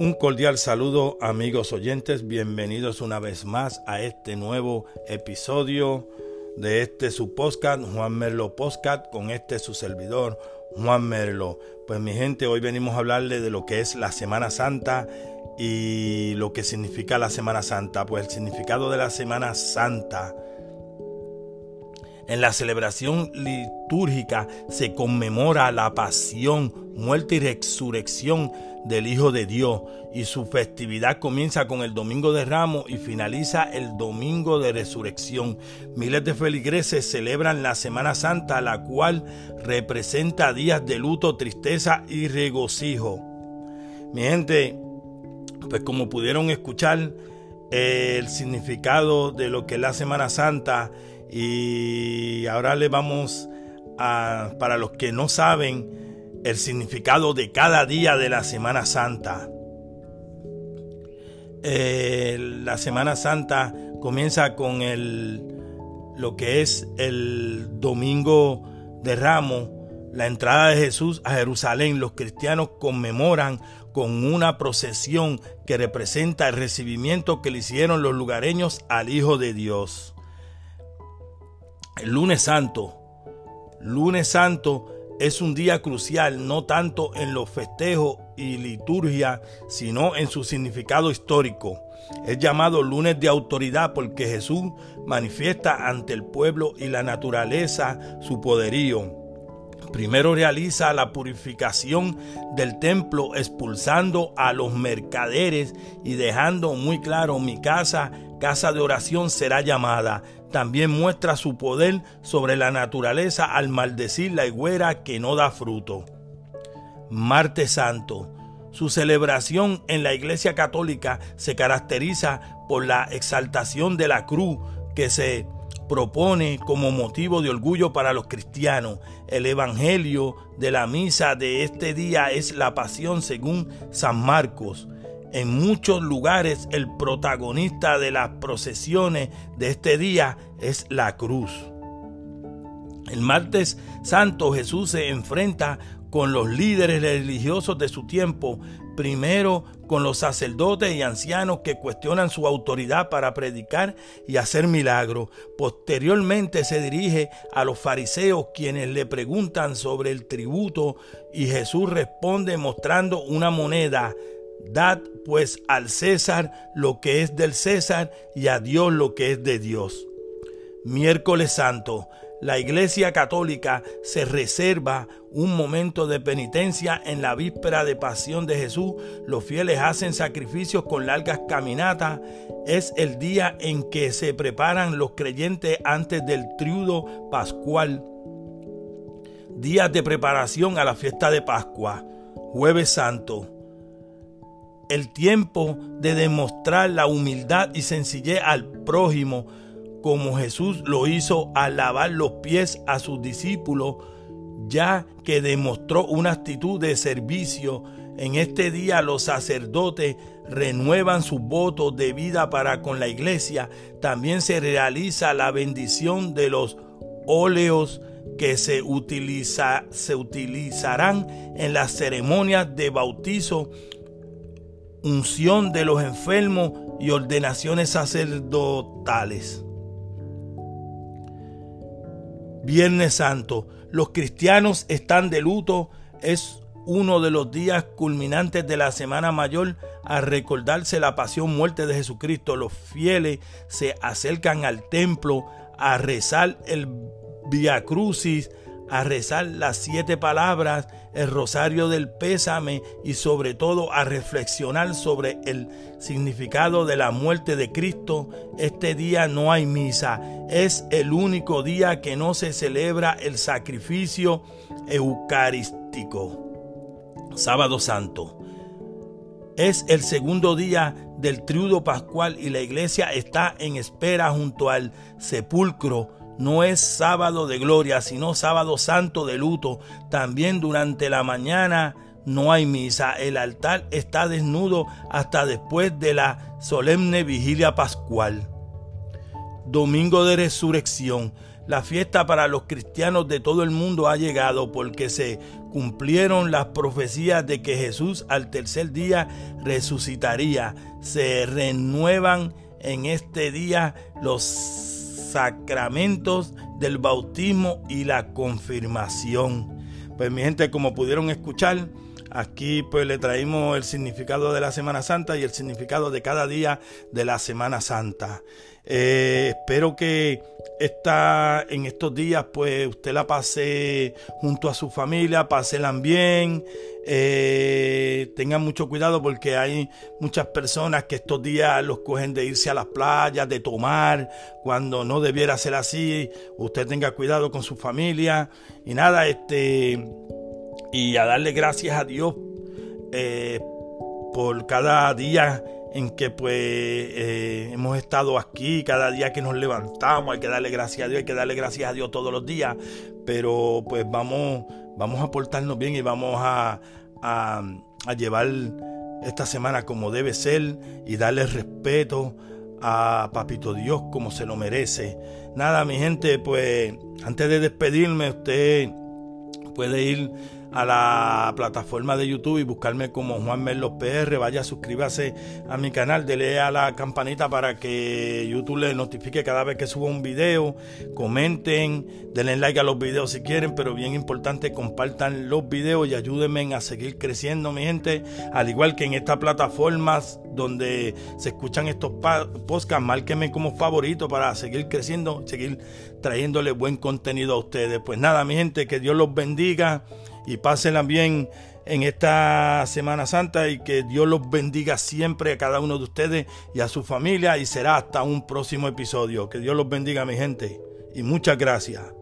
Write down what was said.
Un cordial saludo amigos oyentes, bienvenidos una vez más a este nuevo episodio de este su podcast, Juan Merlo Podcast, con este su servidor, Juan Merlo. Pues mi gente, hoy venimos a hablarle de lo que es la Semana Santa y lo que significa la Semana Santa. Pues el significado de la Semana Santa en la celebración litúrgica se conmemora la pasión, muerte y resurrección del Hijo de Dios y su festividad comienza con el Domingo de Ramos y finaliza el Domingo de Resurrección. Miles de feligreses celebran la Semana Santa, la cual representa días de luto, tristeza y regocijo. Mi gente, pues como pudieron escuchar, el significado de lo que es la Semana Santa y ahora le vamos a, para los que no saben, el significado de cada día de la Semana Santa. Eh, la Semana Santa comienza con el, lo que es el Domingo de Ramos, la entrada de Jesús a Jerusalén. Los cristianos conmemoran con una procesión que representa el recibimiento que le hicieron los lugareños al Hijo de Dios. El lunes santo. Lunes santo es un día crucial no tanto en los festejos y liturgia, sino en su significado histórico. Es llamado lunes de autoridad porque Jesús manifiesta ante el pueblo y la naturaleza su poderío. Primero realiza la purificación del templo expulsando a los mercaderes y dejando muy claro mi casa, casa de oración será llamada. También muestra su poder sobre la naturaleza al maldecir la higuera que no da fruto. Martes Santo. Su celebración en la Iglesia Católica se caracteriza por la exaltación de la cruz que se propone como motivo de orgullo para los cristianos. El Evangelio de la misa de este día es la pasión según San Marcos. En muchos lugares el protagonista de las procesiones de este día es la cruz. El martes santo Jesús se enfrenta con los líderes religiosos de su tiempo, primero con los sacerdotes y ancianos que cuestionan su autoridad para predicar y hacer milagros. Posteriormente se dirige a los fariseos quienes le preguntan sobre el tributo y Jesús responde mostrando una moneda. Dad pues al César lo que es del César y a Dios lo que es de Dios. Miércoles Santo la Iglesia Católica se reserva un momento de penitencia en la víspera de pasión de Jesús. Los fieles hacen sacrificios con largas caminatas. Es el día en que se preparan los creyentes antes del triudo pascual. Días de preparación a la fiesta de Pascua. Jueves Santo. El tiempo de demostrar la humildad y sencillez al prójimo como Jesús lo hizo al lavar los pies a sus discípulos, ya que demostró una actitud de servicio. En este día los sacerdotes renuevan sus votos de vida para con la iglesia. También se realiza la bendición de los óleos que se, se utilizarán en las ceremonias de bautizo, unción de los enfermos y ordenaciones sacerdotales. Viernes Santo. Los cristianos están de luto. Es uno de los días culminantes de la Semana Mayor a recordarse la pasión muerte de Jesucristo. Los fieles se acercan al templo a rezar el Via Crucis, a rezar las siete palabras, el rosario del pésame y sobre todo a reflexionar sobre el significado de la muerte de Cristo. Este día no hay misa, es el único día que no se celebra el sacrificio eucarístico. Sábado Santo. Es el segundo día del triudo pascual y la iglesia está en espera junto al sepulcro no es sábado de gloria, sino sábado santo de luto. También durante la mañana no hay misa. El altar está desnudo hasta después de la solemne vigilia pascual. Domingo de resurrección. la fiesta para los cristianos de todo el mundo ha llegado porque se cumplieron las profecías de que Jesús al tercer día resucitaría. Se renuevan en este día los sacramentos del bautismo y la confirmación. Pues mi gente, como pudieron escuchar, Aquí pues le traímos el significado de la Semana Santa y el significado de cada día de la Semana Santa. Eh, espero que esta, en estos días pues usted la pase junto a su familia, pásenla bien, eh, tengan mucho cuidado porque hay muchas personas que estos días los cogen de irse a las playas, de tomar, cuando no debiera ser así. Usted tenga cuidado con su familia y nada, este y a darle gracias a Dios eh, por cada día en que pues eh, hemos estado aquí, cada día que nos levantamos, hay que darle gracias a Dios, hay que darle gracias a Dios todos los días, pero pues vamos, vamos a portarnos bien y vamos a, a, a llevar esta semana como debe ser y darle respeto a Papito Dios como se lo merece. Nada, mi gente, pues antes de despedirme, usted puede ir a la plataforma de YouTube y buscarme como Juan Merlos PR. Vaya, suscríbase a mi canal, dele a la campanita para que YouTube le notifique cada vez que suba un video. Comenten, denle like a los videos si quieren, pero bien importante, compartan los videos y ayúdenme a seguir creciendo, mi gente. Al igual que en estas plataformas donde se escuchan estos podcasts, márquenme como favorito para seguir creciendo, seguir trayéndole buen contenido a ustedes. Pues nada, mi gente, que Dios los bendiga y pásenla bien en esta Semana Santa y que Dios los bendiga siempre a cada uno de ustedes y a su familia y será hasta un próximo episodio. Que Dios los bendiga mi gente y muchas gracias.